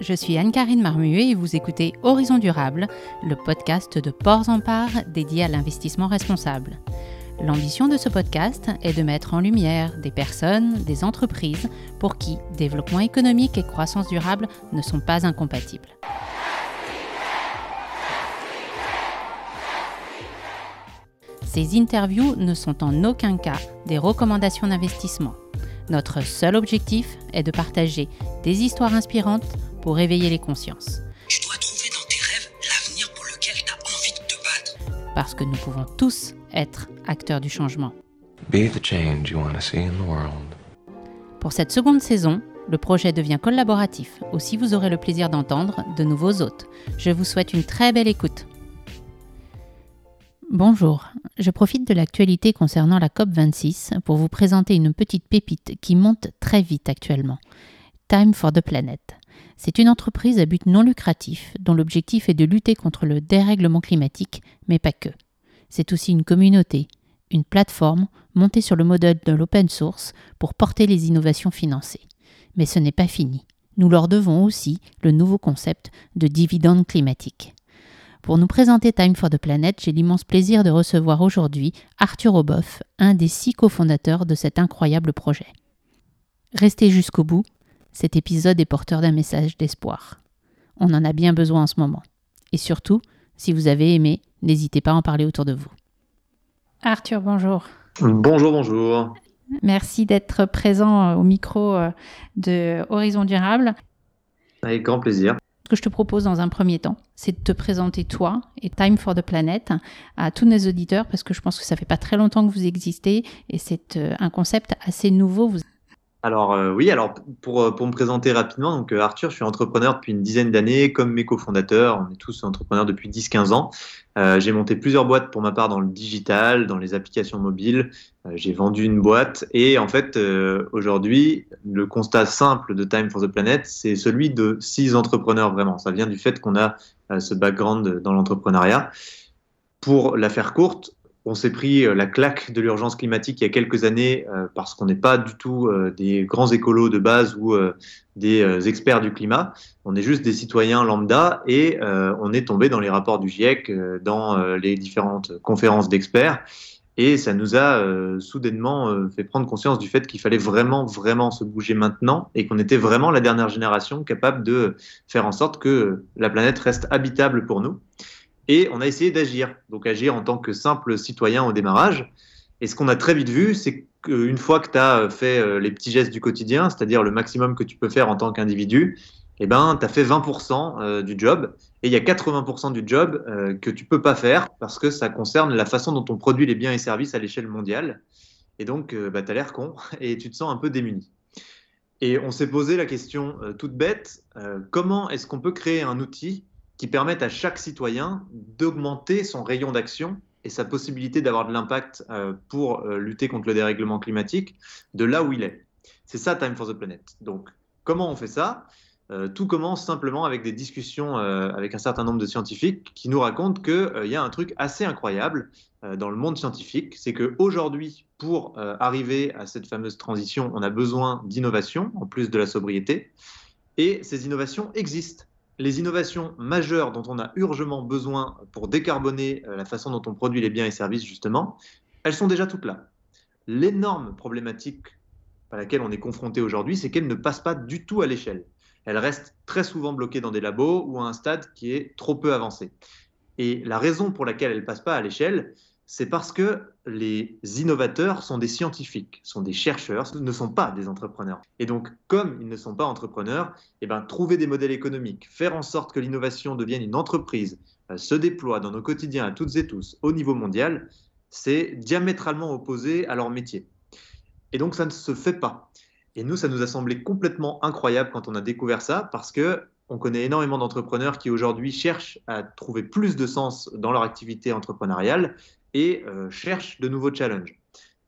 je suis Anne-Karine Marmuet et vous écoutez Horizon Durable, le podcast de Ports en Part dédié à l'investissement responsable. L'ambition de ce podcast est de mettre en lumière des personnes, des entreprises pour qui développement économique et croissance durable ne sont pas incompatibles. Ces interviews ne sont en aucun cas des recommandations d'investissement. Notre seul objectif est de partager des histoires inspirantes pour éveiller les consciences. Tu dois trouver dans tes rêves l'avenir pour lequel tu as envie de te battre. Parce que nous pouvons tous être acteurs du changement. Be the change you want to see in the world. Pour cette seconde saison, le projet devient collaboratif. Aussi, vous aurez le plaisir d'entendre de nouveaux hôtes. Je vous souhaite une très belle écoute. Bonjour, je profite de l'actualité concernant la COP26 pour vous présenter une petite pépite qui monte très vite actuellement. Time for the Planet. C'est une entreprise à but non lucratif dont l'objectif est de lutter contre le dérèglement climatique, mais pas que. C'est aussi une communauté, une plateforme montée sur le modèle de l'open source pour porter les innovations financées. Mais ce n'est pas fini. Nous leur devons aussi le nouveau concept de dividende climatique. Pour nous présenter Time for the Planet, j'ai l'immense plaisir de recevoir aujourd'hui Arthur Oboff, un des six cofondateurs de cet incroyable projet. Restez jusqu'au bout, cet épisode est porteur d'un message d'espoir. On en a bien besoin en ce moment. Et surtout, si vous avez aimé, n'hésitez pas à en parler autour de vous. Arthur, bonjour. Bonjour, bonjour. Merci d'être présent au micro euh, de Horizon Durable. Avec grand plaisir. Ce que je te propose dans un premier temps, c'est de te présenter toi et Time for the Planet à tous nos auditeurs parce que je pense que ça fait pas très longtemps que vous existez et c'est euh, un concept assez nouveau. Vous... Alors euh, oui, alors pour, euh, pour me présenter rapidement, donc euh, Arthur, je suis entrepreneur depuis une dizaine d'années, comme mes cofondateurs, on est tous entrepreneurs depuis 10-15 ans. Euh, j'ai monté plusieurs boîtes pour ma part dans le digital, dans les applications mobiles. Euh, j'ai vendu une boîte et en fait aujourd'hui, le constat simple de Time for the Planet, c'est celui de six entrepreneurs vraiment. Ça vient du fait qu'on a ce background dans l'entrepreneuriat. Pour la faire courte, on s'est pris la claque de l'urgence climatique il y a quelques années euh, parce qu'on n'est pas du tout euh, des grands écolos de base ou euh, des experts du climat. On est juste des citoyens lambda et on est tombé dans les rapports du GIEC, dans les différentes conférences d'experts. Et ça nous a soudainement fait prendre conscience du fait qu'il fallait vraiment, vraiment se bouger maintenant et qu'on était vraiment la dernière génération capable de faire en sorte que la planète reste habitable pour nous. Et on a essayé d'agir, donc agir en tant que simple citoyen au démarrage. Et ce qu'on a très vite vu, c'est qu'une fois que tu as fait euh, les petits gestes du quotidien, c'est-à-dire le maximum que tu peux faire en tant qu'individu, eh ben, tu as fait 20% euh, du job. Et il y a 80% du job euh, que tu peux pas faire parce que ça concerne la façon dont on produit les biens et services à l'échelle mondiale. Et donc, bah, tu as l'air con et tu te sens un peu démuni. Et on s'est posé la question toute bête, comment est-ce qu'on peut créer un outil qui permettent à chaque citoyen d'augmenter son rayon d'action et sa possibilité d'avoir de l'impact euh, pour euh, lutter contre le dérèglement climatique de là où il est. C'est ça Time for the Planet. Donc, comment on fait ça? Euh, Tout commence simplement avec des discussions avec un certain nombre de scientifiques qui nous racontent qu'il y a un truc assez incroyable dans le monde scientifique, c'est qu'aujourd'hui, pour arriver à cette fameuse transition, on a besoin d'innovation en plus de la sobriété, et ces innovations existent les innovations majeures dont on a urgemment besoin pour décarboner euh, la façon dont on produit les biens et services, justement, elles sont déjà toutes là. L'énorme problématique à laquelle on est confronté aujourd'hui, c'est qu'elles ne passent pas du tout à l'échelle. Elles restent très souvent bloquées dans des labos ou à un stade qui est trop peu avancé. Et la raison pour laquelle elles ne passent pas à l'échelle, c'est parce que les innovateurs sont des scientifiques, sont des chercheurs, ne sont pas des entrepreneurs. Et donc, comme ils ne sont pas entrepreneurs, eh ben, trouver des modèles économiques, faire en sorte que l'innovation devienne une entreprise, euh, se déploie dans nos quotidiens à toutes et tous au niveau mondial, c'est diamétralement opposé à leur métier. Et donc, ça ne se fait pas. Et nous, ça nous a semblé complètement incroyable quand on a découvert ça, parce que on connaît énormément d'entrepreneurs qui aujourd'hui cherchent à trouver plus de sens dans leur activité entrepreneuriale et euh, cherche de nouveaux challenges.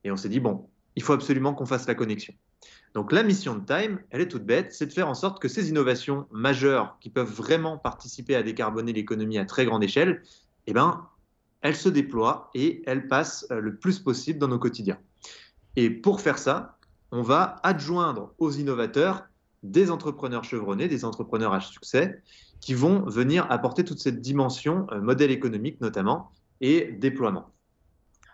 Et on s'est dit, bon, il faut absolument qu'on fasse la connexion. Donc la mission de Time, elle est toute bête, c'est de faire en sorte que ces innovations majeures qui peuvent vraiment participer à décarboner l'économie à très grande échelle, eh ben, elles se déploient et elles passent euh, le plus possible dans nos quotidiens. Et pour faire ça, on va adjoindre aux innovateurs des entrepreneurs chevronnés, des entrepreneurs à succès, qui vont venir apporter toute cette dimension, euh, modèle économique notamment, et déploiement.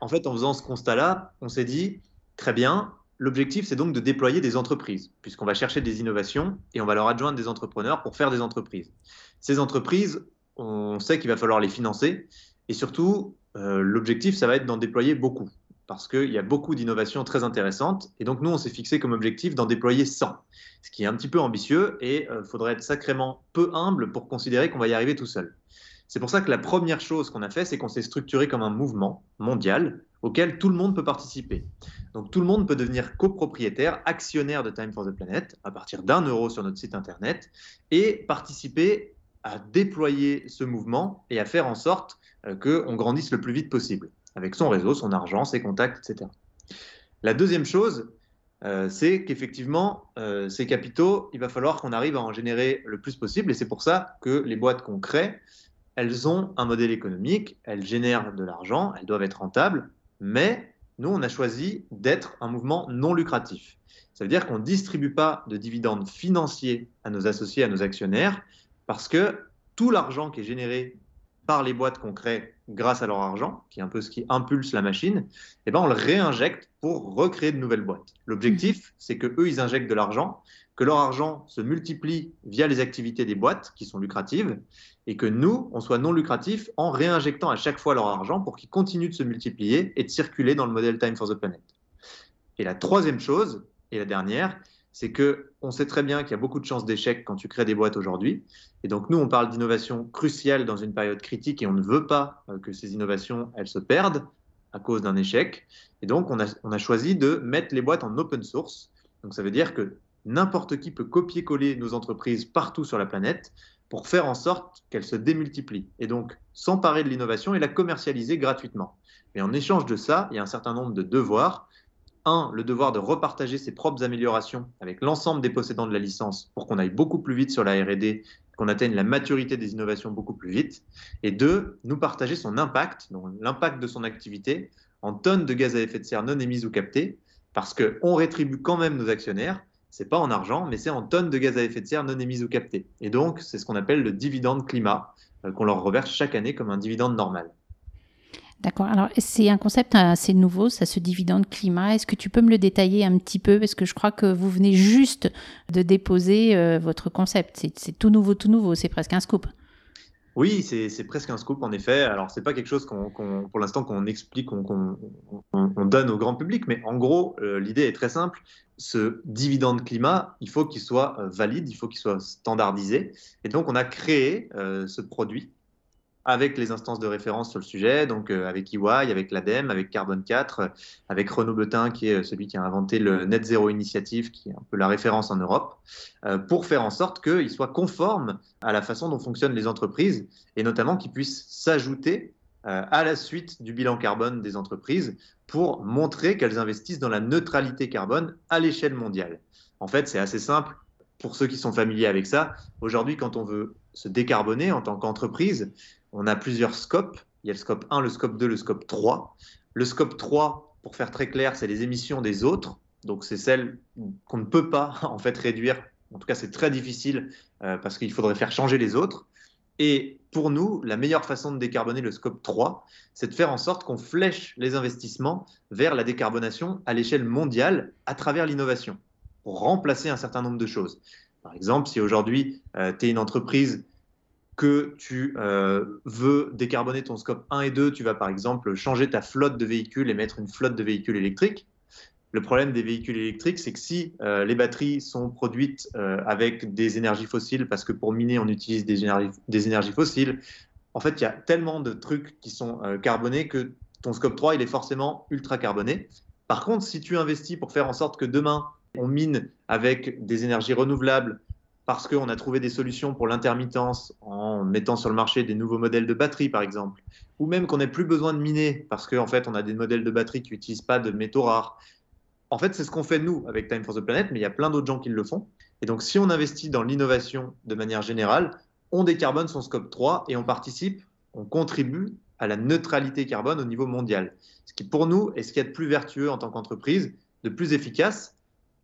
En fait, en faisant ce constat-là, on s'est dit, très bien, l'objectif, c'est donc de déployer des entreprises, puisqu'on va chercher des innovations et on va leur adjoindre des entrepreneurs pour faire des entreprises. Ces entreprises, on sait qu'il va falloir les financer, et surtout, euh, l'objectif, ça va être d'en déployer beaucoup parce qu'il y a beaucoup d'innovations très intéressantes. Et donc, nous, on s'est fixé comme objectif d'en déployer 100, ce qui est un petit peu ambitieux et il euh, faudrait être sacrément peu humble pour considérer qu'on va y arriver tout seul. C'est pour ça que la première chose qu'on a fait, c'est qu'on s'est structuré comme un mouvement mondial auquel tout le monde peut participer. Donc, tout le monde peut devenir copropriétaire, actionnaire de Time for the Planet à partir d'un euro sur notre site internet et participer à déployer ce mouvement et à faire en sorte euh, qu'on grandisse le plus vite possible avec son réseau, son argent, ses contacts, etc. La deuxième chose, euh, c'est qu'effectivement, euh, ces capitaux, il va falloir qu'on arrive à en générer le plus possible. Et c'est pour ça que les boîtes qu'on crée, elles ont un modèle économique, elles génèrent de l'argent, elles doivent être rentables, mais nous, on a choisi d'être un mouvement non lucratif. Ça veut dire qu'on ne distribue pas de dividendes financiers à nos associés, à nos actionnaires, parce que tout l'argent qui est généré par les boîtes qu'on crée grâce à leur argent, qui est un peu ce qui impulse la machine, eh ben on le réinjecte pour recréer de nouvelles boîtes. L'objectif, c'est que eux, ils injectent de l'argent, que leur argent se multiplie via les activités des boîtes qui sont lucratives, et que nous, on soit non lucratifs en réinjectant à chaque fois leur argent pour qu'ils continuent de se multiplier et de circuler dans le modèle Time for the Planet. Et la troisième chose, et la dernière, c'est que on sait très bien qu'il y a beaucoup de chances d'échec quand tu crées des boîtes aujourd'hui. Et donc nous, on parle d'innovation cruciale dans une période critique et on ne veut pas euh, que ces innovations, elles se perdent à cause d'un échec. Et donc on a, on a choisi de mettre les boîtes en open source. Donc ça veut dire que n'importe qui peut copier-coller nos entreprises partout sur la planète pour faire en sorte qu'elles se démultiplient. Et donc s'emparer de l'innovation et la commercialiser gratuitement. Mais en échange de ça, il y a un certain nombre de devoirs un, le devoir de repartager ses propres améliorations avec l'ensemble des possédants de la licence pour qu'on aille beaucoup plus vite sur la RD, qu'on atteigne la maturité des innovations beaucoup plus vite. Et deux, nous partager son impact, l'impact de son activité, en tonnes de gaz à effet de serre non émises ou captées, parce qu'on rétribue quand même nos actionnaires. C'est pas en argent, mais c'est en tonnes de gaz à effet de serre non émises ou captées. Et donc, c'est ce qu'on appelle le dividende climat, euh, qu'on leur reverse chaque année comme un dividende normal. D'accord. Alors, c'est un concept assez nouveau, ça, ce dividende climat. Est-ce que tu peux me le détailler un petit peu? Parce que je crois que vous venez juste de déposer euh, votre concept. C'est tout nouveau, tout nouveau. C'est presque un scoop. Oui, c'est presque un scoop, en effet. Alors, c'est pas quelque chose qu'on, pour l'instant qu'on explique, qu'on donne au grand public, mais en gros, euh, l'idée est très simple. Ce dividende climat, il faut qu'il soit euh, valide, il faut qu'il soit standardisé. Et donc, on a créé ce produit avec les instances de référence sur le sujet, donc euh, avec EY, avec l'ADEME, avec Carbone 4, euh, avec Renaud Betin, qui est euh, celui qui a inventé le Net Zero Initiative, qui est un peu la référence en Europe, pour faire en sorte qu'il soit conforme à la façon dont fonctionnent les entreprises, et notamment qu'il puisse s'ajouter à la suite du bilan carbone des entreprises pour montrer qu'elles investissent dans la neutralité carbone à l'échelle mondiale. En fait, c'est assez simple pour ceux qui sont familiers avec ça. Aujourd'hui, quand on veut se décarboner en tant qu'entreprise, on a plusieurs scopes. Il y a le scope 1, le scope 2, le scope 3. Le scope 3, pour faire très clair, c'est les émissions des autres. Donc c'est celles qu'on ne peut pas en fait réduire. En tout cas, c'est très difficile euh, parce qu'il faudrait faire changer les autres. Et pour nous, la meilleure façon de décarboner le scope 3, c'est de faire en sorte qu'on flèche les investissements vers la décarbonation à l'échelle mondiale à travers l'innovation, remplacer un certain nombre de choses. Par exemple, si aujourd'hui, euh, tu es une entreprise que tu euh, veux décarboner ton scope 1 et 2, tu vas par exemple changer ta flotte de véhicules et mettre une flotte de véhicules électriques. Le problème des véhicules électriques, c'est que si euh, les batteries sont produites euh, avec des énergies fossiles, parce que pour miner, on utilise des énergies, des énergies fossiles, en fait, il y a tellement de trucs qui sont carbonés que ton scope 3, il est forcément ultra carboné. Par contre, si tu investis pour faire en sorte que demain, on mine avec des énergies renouvelables, parce qu'on a trouvé des solutions pour l'intermittence en mettant sur le marché des nouveaux modèles de batterie, par exemple, ou même qu'on n'ait plus besoin de miner parce qu'en fait, on a des modèles de batterie qui n'utilisent pas de métaux rares. En fait, c'est ce qu'on fait nous avec Time for the Planet, mais il y a plein d'autres gens qui le font. Et donc, si on investit dans l'innovation de manière générale, on décarbone son scope 3 et on participe, on contribue à la neutralité carbone au niveau mondial. Ce qui, pour nous, est ce qu'il y a de plus vertueux en tant qu'entreprise, de plus efficace.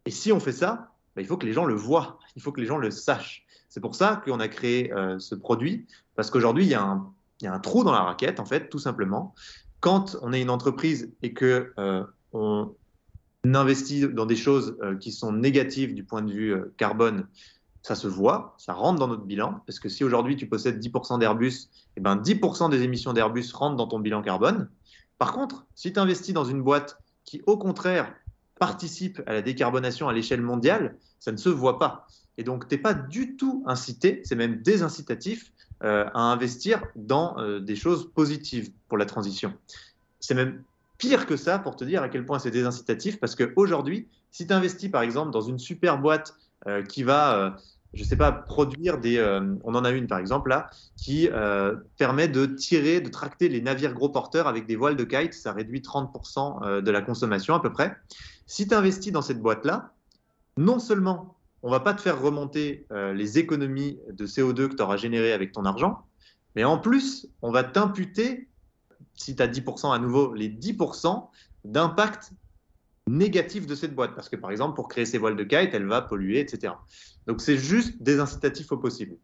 Et si on fait ça, bah, il faut que les gens le voient, il faut que les gens le sachent. C'est pour ça qu'on a créé euh, ce produit, parce qu'aujourd'hui, il y, a un, trou dans la raquette, en fait, tout simplement. Quand on est une entreprise et que euh, on investit dans des choses euh, qui sont négatives du point de vue carbone, ça se voit, ça rentre dans notre bilan, parce que si aujourd'hui tu possèdes 10% d'Airbus, eh ben 10% des émissions d'Airbus rentrent dans ton bilan carbone. Par contre, si tu investis dans une boîte qui, au contraire, participe à la décarbonation à l'échelle mondiale, ça ne se voit pas. Et donc, tu n'es pas du tout incité, c'est même désincitatif euh, à investir dans euh, des choses positives pour la transition. C'est même pire que ça pour te dire à quel point c'est désincitatif, parce qu'aujourd'hui, si tu investis par exemple dans une super boîte euh, qui va, je ne sais pas, produire des... on en a une par exemple là, qui permet de tirer, de tracter les navires gros porteurs avec des voiles de kite, ça réduit 30% euh, de la consommation à peu près. Si tu investis dans cette boîte-là, non seulement on va pas te faire remonter euh, les économies de CO2 que tu auras générées avec ton argent, mais en plus, on va t'imputer, si tu as 10% à nouveau, les 10% d'impact négatif de cette boîte. Parce que par exemple, pour créer ses voiles de kite, elle va polluer, etc. Donc c'est juste des incitatifs au possible.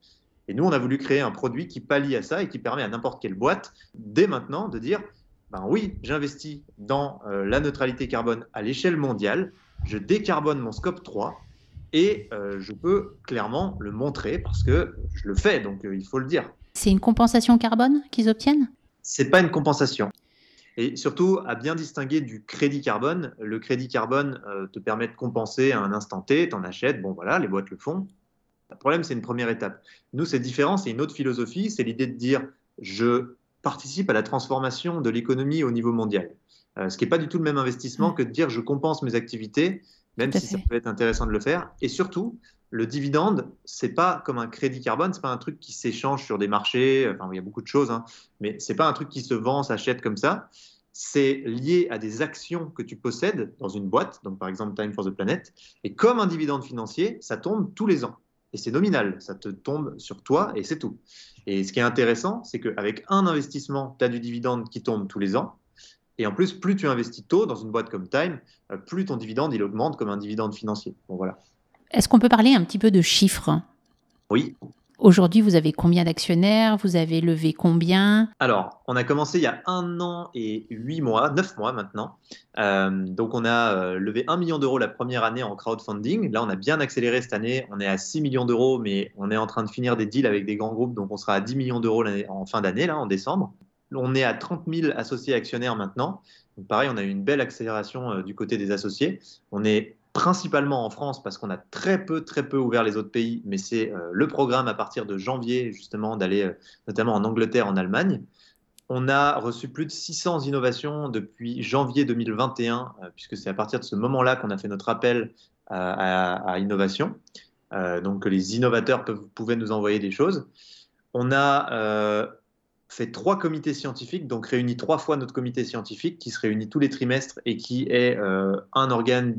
Et nous, on a voulu créer un produit qui pallie à ça et qui permet à n'importe quelle boîte, dès maintenant, de dire ben oui, j'investis dans euh, la neutralité carbone à l'échelle mondiale, je décarbone mon scope 3 et euh, je peux clairement le montrer parce que je le fais, donc euh, il faut le dire. C'est une compensation carbone qu'ils obtiennent? C'est pas une compensation. Et surtout, à bien distinguer du crédit carbone, le crédit carbone te permet de compenser à un instant T, tu en achètes, bon voilà, les boîtes le font. Le problème, c'est une première étape. Nous, c'est différent, c'est une autre philosophie, c'est l'idée de dire je participe à la transformation de l'économie au niveau mondial. Euh, ce qui n'est pas du tout le même investissement que de dire je compense mes activités, même si ça peut être intéressant de le faire. Et surtout, le dividende, c'est pas comme un crédit carbone, c'est pas un truc qui s'échange sur des marchés. Enfin, il y a beaucoup de choses, hein, mais c'est pas un truc qui se vend, s'achète comme ça. C'est lié à des actions que tu possèdes dans une boîte, donc par exemple Time for the Planet. Et comme un dividende financier, ça tombe tous les ans. Et c'est nominal, ça te tombe sur toi et c'est tout. Et ce qui est intéressant, c'est qu'avec un investissement, tu as du dividende qui tombe tous les ans. Et en plus, plus tu investis tôt dans une boîte comme Time, euh, plus ton dividende il augmente comme un dividende financier. Bon voilà. Est-ce qu'on peut parler un petit peu de chiffres? Oui. Aujourd'hui, vous avez combien d'actionnaires? Vous avez levé combien? Alors, on a commencé il y a un an et huit mois, neuf mois maintenant. Euh, donc, on a euh, levé un million d'euros la première année en crowdfunding. Là, on a bien accéléré cette année. On est à 6 millions d'euros, mais on est en train de finir des deals avec des grands groupes. Donc, on sera à 10 millions d'euros en fin d'année, là, en décembre. On est à 30 000 associés actionnaires maintenant. Donc, pareil, on a eu une belle accélération euh, du côté des associés. On est principalement en France parce qu'on a très peu, très peu ouvert les autres pays, mais c'est euh, le programme à partir de janvier, justement, d'aller euh, notamment en Angleterre, en Allemagne. On a reçu plus de 600 innovations depuis janvier 2021, euh, puisque c'est à partir de ce moment-là qu'on a fait notre appel à, innovation. Donc les innovateurs peuvent, pouvaient nous envoyer des choses. On a fait trois comités scientifiques, donc réuni trois fois notre comité scientifique, qui se réunit tous les trimestres et qui est un organe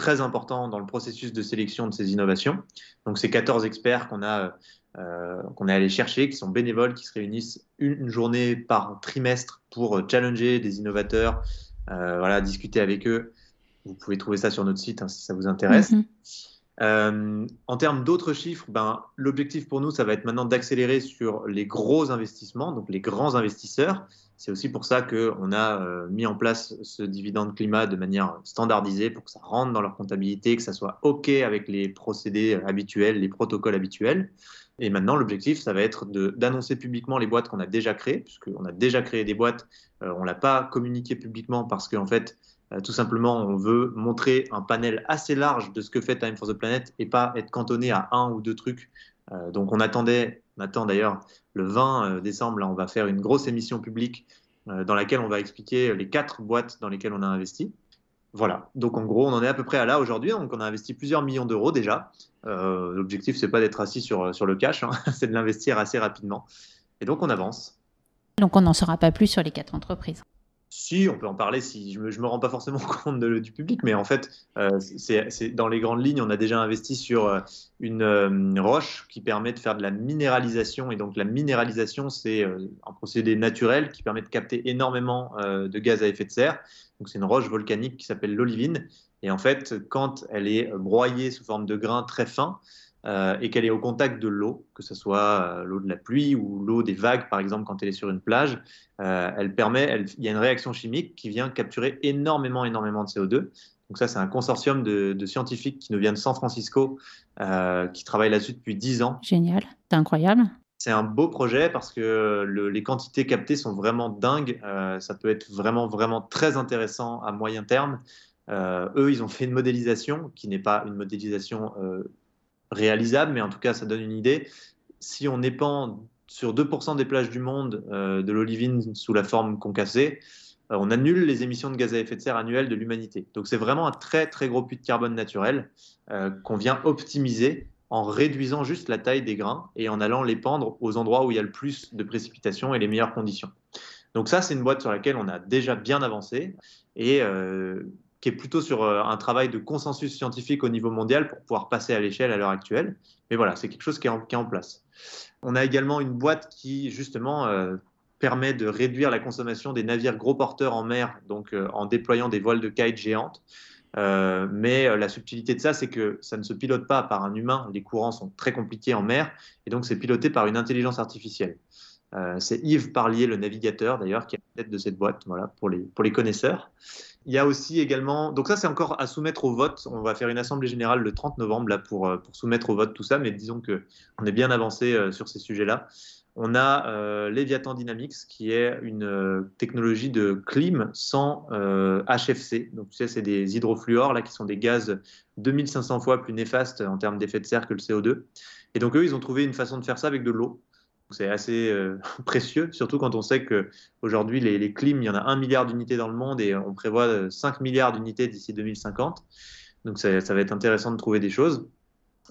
très important dans le processus de sélection de ces innovations. Donc c'est 14 experts qu'on a euh, qu'on est allé chercher, qui sont bénévoles, qui se réunissent une, journée par trimestre pour euh, challenger des innovateurs, euh, voilà, discuter avec eux. Vous pouvez trouver ça sur notre site hein, si ça vous intéresse. Mhm. Euh, en termes d'autres chiffres, ben, l'objectif pour nous, ça va être maintenant d'accélérer sur les gros investissements, donc les grands investisseurs. C'est aussi pour ça qu'on a euh, mis en place ce dividende climat de manière standardisée pour que ça rentre dans leur comptabilité, que ça soit OK avec les procédés habituels, les protocoles habituels. Et maintenant, l'objectif, ça va être d'annoncer publiquement les boîtes qu'on a déjà créées, puisqu'on a déjà créé des boîtes, euh, on ne l'a pas communiqué publiquement parce qu'en fait, euh, tout simplement, on veut montrer un panel assez large de ce que fait Time for the Planet et pas être cantonné à un ou deux trucs. Euh, donc on attendait, on attend d'ailleurs le 20 euh, décembre, là, on va faire une grosse émission publique euh, dans laquelle on va expliquer les quatre boîtes dans lesquelles on a investi. Voilà. Donc en gros, on en est à peu près à là aujourd'hui. Donc on a investi plusieurs millions d'euros déjà. Euh, L'objectif, c'est pas d'être assis sur, sur le cash, hein, c'est de l'investir assez rapidement. Et donc on avance. Donc on n'en saura pas plus sur les quatre entreprises. Si, on peut en parler si je je me rends pas forcément compte du public, mais en fait, euh, c'est dans les grandes lignes, on a déjà investi sur euh, une, euh, roche qui permet de faire de la minéralisation. Et donc, la minéralisation, c'est un procédé naturel qui permet de capter énormément de gaz à effet de serre. Donc, c'est une roche volcanique qui s'appelle l'olivine Et en fait, quand elle est broyée sous forme de grains très fins, euh, et qu'elle est au contact de l'eau, que ce soit euh, l'eau de la pluie ou l'eau des vagues, par exemple, quand elle est sur une plage, euh, elle permet, il y a une réaction chimique qui vient capturer énormément, énormément de CO2. Donc ça, c'est un consortium de, de, scientifiques qui nous vient de San Francisco, qui travaillent là-dessus depuis 10 ans. Génial, c'est incroyable. C'est un beau projet parce que le, les quantités captées sont vraiment dingues. ça peut être vraiment, vraiment très intéressant à moyen terme. eux, ils ont fait une modélisation qui n'est pas une modélisation réalisable, mais en tout cas, ça donne une idée. Si on épand sur 2% des plages du monde euh, de l'olivine sous la forme concassée, euh, on annule les émissions de gaz à effet de serre annuelles de l'humanité. Donc c'est vraiment un très très gros puits de carbone naturel euh, qu'on vient optimiser en réduisant juste la taille des grains et en allant les pendre aux endroits où il y a le plus de précipitations et les meilleures conditions. Donc ça, c'est une boîte sur laquelle on a déjà bien avancé et qui est plutôt sur euh, un travail de consensus scientifique au niveau mondial pour pouvoir passer à l'échelle à l'heure actuelle. Mais voilà, c'est quelque chose qui est, en, place. On a également une boîte qui, justement, euh, permet de réduire la consommation des navires gros porteurs en mer, donc euh, en déployant des voiles de kite géantes. Mais la subtilité de ça, c'est que ça ne se pilote pas par un humain. Les courants sont très compliqués en mer, et donc c'est piloté par une intelligence artificielle. C'est Yves Parlier, le navigateur d'ailleurs, qui est à la tête de cette boîte, voilà, pour les, pour les connaisseurs. Il y a aussi également, donc ça c'est encore à soumettre au vote. On va faire une assemblée générale le 30 novembre là pour, euh, pour soumettre au vote tout ça, mais disons que on est bien avancé euh, sur ces sujets-là. On a euh, Leviathan Dynamics qui est une euh, technologie de clim sans HFC. Donc tu sais, c'est des hydrofluors là qui sont des gaz 2500 fois plus néfastes en termes d'effet de serre que le CO2. Et donc eux, ils ont trouvé une façon de faire ça avec de l'eau. C'est assez euh, précieux, surtout quand on sait qu'aujourd'hui, les, les clims, il y en a un milliard d'unités dans le monde et on prévoit 5 milliards d'unités d'ici 2050. Donc ça, va être intéressant de trouver des choses.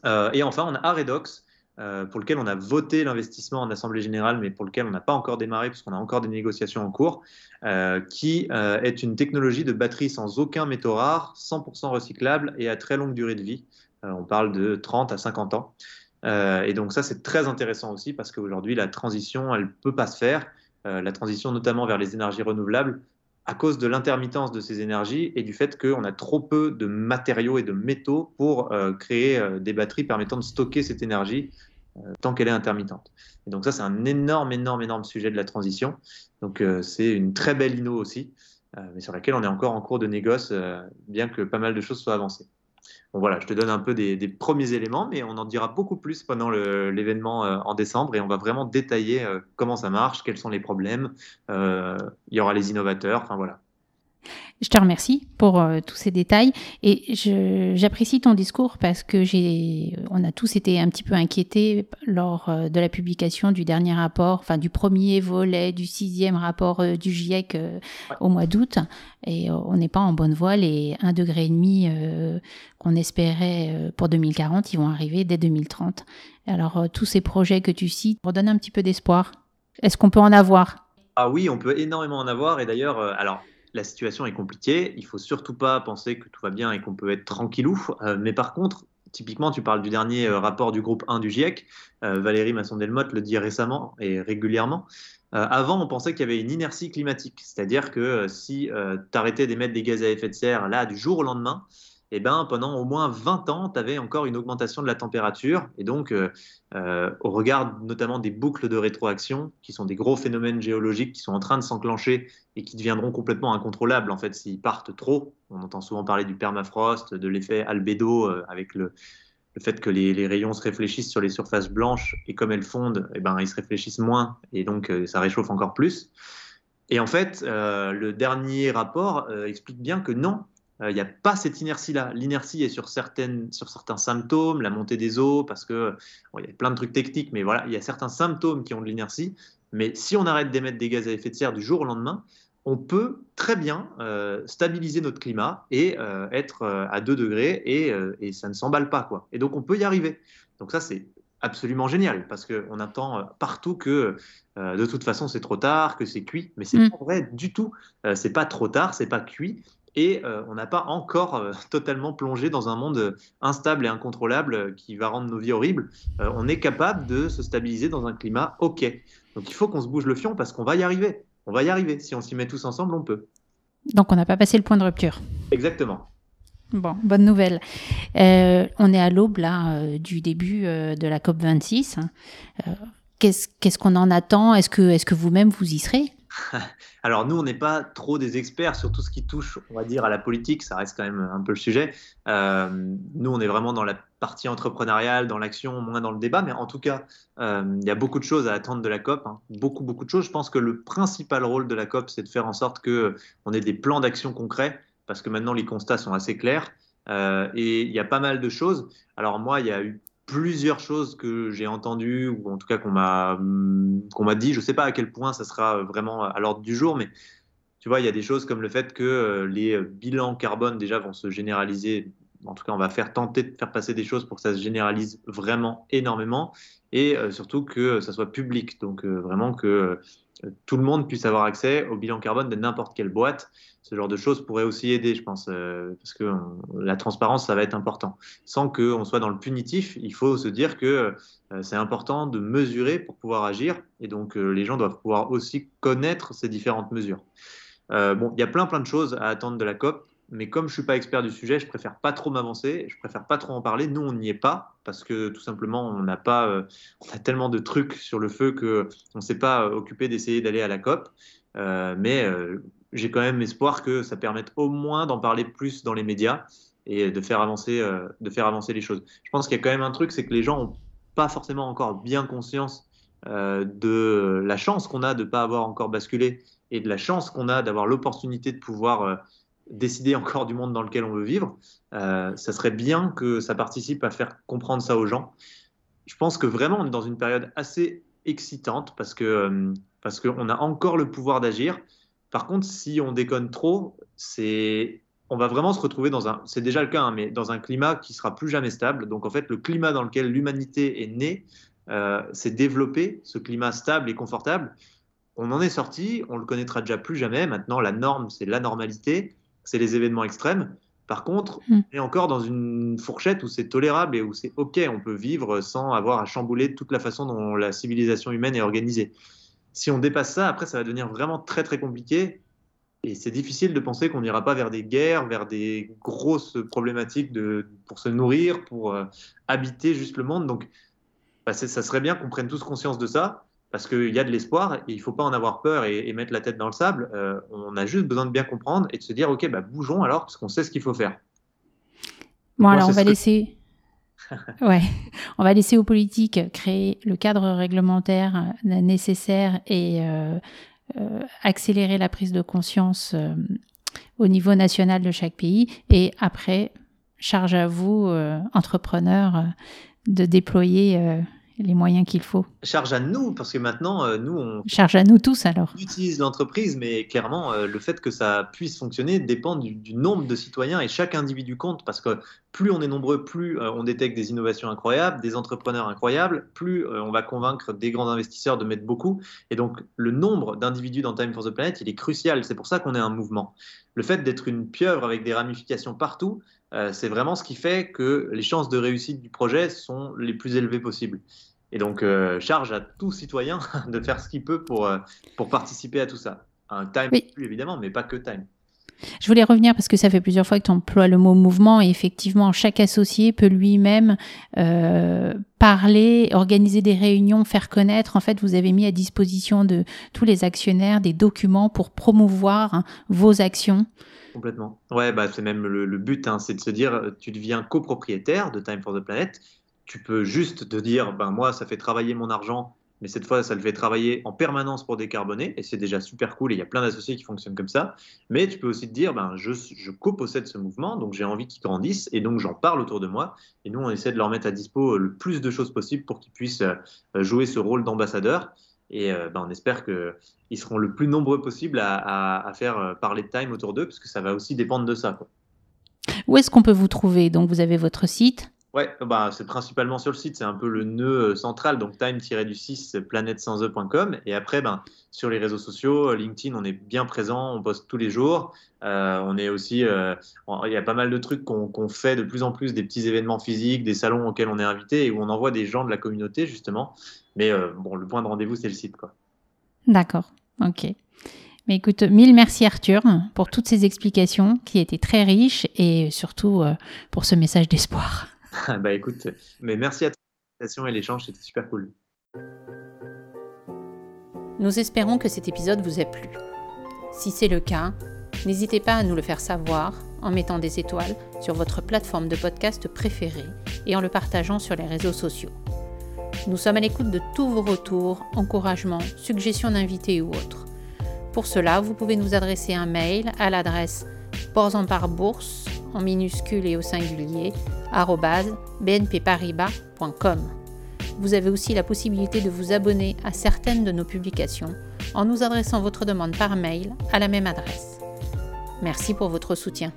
Euh, et enfin, on a Aredox, euh, pour lequel on a voté l'investissement en Assemblée générale, mais pour lequel on n'a pas encore démarré, puisqu'on a encore des négociations en cours, euh, qui euh, est une technologie de batterie sans aucun métaux rares, 100% recyclable et à très longue durée de vie. on parle de 30 à 50 ans. Euh, et donc ça, c'est très intéressant aussi parce qu'aujourd'hui, la transition, elle ne peut pas se faire. Euh, la transition notamment vers les énergies renouvelables à cause de l'intermittence de ces énergies et du fait qu'on a trop peu de matériaux et de métaux pour euh, créer des batteries permettant de stocker cette énergie tant qu'elle est intermittente. Et donc ça, c'est un énorme, énorme, énorme sujet de la transition. Donc c'est une très belle inno aussi, mais sur laquelle on est encore en cours de négoce, bien que pas mal de choses soient avancées. Bon, voilà, je te donne un peu des, des, premiers éléments, mais on en dira beaucoup plus pendant l'événement euh, en décembre et on va vraiment détailler euh, comment ça marche, quels sont les problèmes. Euh, il y aura les innovateurs, enfin voilà. Je te remercie pour euh, tous ces détails et j'apprécie ton discours parce que j'ai, on a tous été un petit peu inquiétés lors euh, de la publication du dernier rapport, enfin du premier volet du sixième rapport euh, du GIEC euh, au mois d'août et euh, on n'est pas en bonne voie. Les 1,5 degré et demi euh, qu'on espérait pour 2040, ils vont arriver dès 2030. Alors tous ces projets que tu cites redonnent un petit peu d'espoir. Est-ce qu'on peut en avoir? Ah oui, on peut énormément en avoir et d'ailleurs, alors la situation est compliquée. Il faut surtout pas penser que tout va bien et qu'on peut être tranquillou. Euh, mais par contre, typiquement, tu parles du dernier euh, rapport du groupe 1 du GIEC. Euh, Valérie Masson-Delmotte le dit récemment et régulièrement. Euh, avant, on pensait qu'il y avait une inertie climatique, c'est-à-dire que si tu arrêtais d'émettre des gaz à effet de serre là du jour au lendemain, eh ben, pendant au moins 20 ans, tu avais encore une augmentation de la température. Et donc, euh, euh, au regard notamment des boucles de rétroaction, qui sont des gros phénomènes géologiques qui sont en train de s'enclencher et qui deviendront complètement incontrôlables en fait s'ils partent trop. On entend souvent parler du permafrost, de l'effet albédo euh, avec le, fait que les, rayons se réfléchissent sur les surfaces blanches et comme elles fondent, eh ben, ils se réfléchissent moins et donc euh, ça réchauffe encore plus. Et en fait, le dernier rapport explique bien que non, il euh, n'y a pas cette inertie-là. L'inertie est sur, certaines, sur certains symptômes, la montée des eaux, parce que bon, il y a plein de trucs techniques, mais voilà, il y a certains symptômes qui ont de l'inertie. Mais si on arrête d'émettre des gaz à effet de serre du jour au lendemain, on peut très bien euh, stabiliser notre climat et euh, être euh, à 2 degrés et, et ça ne s'emballe pas. Quoi. Et donc on peut y arriver. Donc ça, c'est absolument génial parce qu'on attend partout que de toute façon c'est trop tard, que c'est cuit, mais c'est mmh. pas vrai du tout. C'est pas trop tard, c'est pas cuit et euh, on n'a pas encore euh, totalement plongé dans un monde instable et incontrôlable euh, qui va rendre nos vies horribles. Euh, on est capable de se stabiliser dans un climat OK. Donc il faut qu'on se bouge le fion parce qu'on va y arriver. On va y arriver. Si on s'y met tous ensemble, on peut. Donc on n'a pas passé le point de rupture. Exactement. Bon, bonne nouvelle. Euh, on est à l'aube là euh, du début euh, de la COP 26. Qu'est-ce qu'on en attend? Est-ce que, est que vous-même vous y serez? Alors nous, on n'est pas trop des experts sur tout ce qui touche, on va dire, à la politique. Ça reste quand même un peu le sujet. nous, on est vraiment dans la partie entrepreneuriale, dans l'action, moins dans le débat. Mais en tout cas, il y a beaucoup de choses à attendre de la COP. Hein. Beaucoup, beaucoup de choses. Je pense que le principal rôle de la COP, c'est de faire en sorte qu'on ait des plans d'action concrets parce que maintenant les constats sont assez clairs. Euh, et il y a pas mal de choses. Alors moi, il y a eu plusieurs choses que j'ai entendues, ou en tout cas qu'on m'a qu'on m'a dit. Je ne sais pas à quel point ça sera vraiment à l'ordre du jour, mais tu vois, il y a des choses comme le fait que euh, les bilans carbone déjà vont se généraliser. En tout cas, on va faire tenter de faire passer des choses pour que ça se généralise vraiment énormément et euh, surtout que ça soit public. Donc vraiment que tout le monde puisse avoir accès au bilan carbone de n'importe quelle boîte. Ce genre de choses pourrait aussi aider, je pense, euh, parce que la transparence, ça va être important. Sans qu'on soit dans le punitif, il faut se dire que euh, c'est important de mesurer pour pouvoir agir, et donc euh, les gens doivent pouvoir aussi connaître ces différentes mesures. bon, il y a plein plein de choses à attendre de la COP mais comme je suis pas expert du sujet, je préfère pas trop m'avancer, je préfère pas trop en parler. Nous, on n'y est pas parce que tout simplement, on n'a pas, euh, on a tellement de trucs sur le feu que on s'est pas euh, occupé d'essayer d'aller à la COP. Euh, mais j'ai quand même espoir que ça permette au moins d'en parler plus dans les médias et de faire avancer, de faire avancer les choses. Je pense qu'il y a quand même un truc, c'est que les gens ont pas forcément encore bien conscience de la chance qu'on a de pas avoir encore basculé et de la chance qu'on a d'avoir l'opportunité de pouvoir décider encore du monde dans lequel on veut vivre, euh, ça serait bien que ça participe à faire comprendre ça aux gens. Je pense que vraiment, on est dans une période assez excitante parce euh, parce qu'on a encore le pouvoir d'agir. Par contre, si on déconne trop, c'est on va vraiment se retrouver dans un, c'est déjà le cas, hein, mais dans un climat qui sera plus jamais stable. Donc en fait, le climat dans lequel l'humanité est née euh, s'est développé, ce climat stable et confortable. On en est sorti, on le connaîtra déjà plus jamais. Maintenant, la norme, c'est la normalité c'est les événements extrêmes. Par contre, hmm. on est encore dans une fourchette où c'est tolérable et où c'est OK, on peut vivre sans avoir à chambouler toute la façon dont la civilisation humaine est organisée. Si on dépasse ça, après, ça va devenir vraiment très très compliqué. Et c'est difficile de penser qu'on n'ira pas vers des guerres, vers des grosses problématiques de, pour se nourrir, pour euh, habiter juste le monde. Donc, bah, ça serait bien qu'on prenne tous conscience de ça parce qu'il y a de l'espoir et il ne faut pas en avoir peur et, mettre la tête dans le sable. Euh, on a juste besoin de bien comprendre et de se dire, OK, bah, bougeons alors, parce qu'on sait ce qu'il faut faire. Bon, alors on va laisser... ouais, on va laisser aux politiques créer le cadre réglementaire euh, nécessaire et euh, accélérer la prise de conscience au niveau national de chaque pays. Et après, charge à vous, entrepreneurs, de déployer les moyens qu'il faut. Charge à nous, parce que maintenant, euh, nous, on... Charge à nous tous alors. utilise l'entreprise, mais clairement, euh, le fait que ça puisse fonctionner dépend du, nombre de citoyens et chaque individu compte, parce que plus on est nombreux, plus euh, on détecte des innovations incroyables, des entrepreneurs incroyables, plus on va convaincre des grands investisseurs de mettre beaucoup. Et donc, le nombre d'individus dans Time for the Planet, il est crucial. C'est pour ça qu'on est un mouvement. Le fait d'être une pieuvre avec des ramifications partout, c'est vraiment ce qui fait que les chances de réussite du projet sont les plus élevées possibles. Et donc, euh, charge à tout citoyen de faire ce qu'il peut pour, euh, pour participer à tout ça. Un time, évidemment, mais pas que time. Je voulais revenir parce que ça fait plusieurs fois que tu emploies le mot mouvement et effectivement, chaque associé peut lui-même euh, parler, organiser des réunions, faire connaître. En fait, vous avez mis à disposition de tous les actionnaires des documents pour promouvoir hein, vos actions. Complètement. Ouais, bah, c'est même le, but, hein, c'est de se dire, tu deviens copropriétaire de Time for the Planet tu peux juste te dire, ben moi, ça fait travailler mon argent, mais cette fois, ça le fait travailler en permanence pour décarboner, et c'est déjà super cool, et il y a plein d'associés qui fonctionnent comme ça. Mais tu peux aussi te dire, ben, je, je copossède ce mouvement, donc j'ai envie qu'il grandisse, et donc j'en parle autour de moi, et nous, on essaie de leur mettre à dispo le plus de choses possible pour qu'ils puissent euh, jouer ce rôle d'ambassadeur. Et euh, ben, on espère qu'ils seront le plus nombreux possible à, faire euh, parler de Time autour d'eux, parce que ça va aussi dépendre de ça. Où est-ce qu'on peut vous trouver? Donc, vous avez votre site Ouais, bah, c'est principalement sur le site, c'est un peu le nœud euh, central, donc time-du-6 planète-sans-e.com. Et après, ben, sur les réseaux sociaux, euh, LinkedIn, on est bien présent, on poste tous les jours. Euh, on est aussi, il y a pas mal de trucs qu'on fait de plus en plus, des petits événements physiques, des salons auxquels on est invité et où on envoie des gens de la communauté, justement. Mais bon, le point de rendez-vous, c'est le site. quoi. D'accord, ok. Mais écoute, mille merci Arthur pour toutes ces explications qui étaient très riches et surtout euh, pour ce message d'espoir. Bah écoute, mais merci à toi et l'échange, c'était super cool. Nous espérons que cet épisode vous a plu. Si c'est le cas, n'hésitez pas à nous le faire savoir en mettant des étoiles sur votre plateforme de podcast préférée et en le partageant sur les réseaux sociaux. Nous sommes à l'écoute de tous vos retours, encouragements, suggestions d'invités ou autres. Pour cela, vous pouvez nous adresser un mail à l'adresse bourse en minuscule et au singulier bnpparibas.com. Vous avez aussi la possibilité de vous abonner à certaines de nos publications en nous adressant votre demande par mail à la même adresse. Merci pour votre soutien.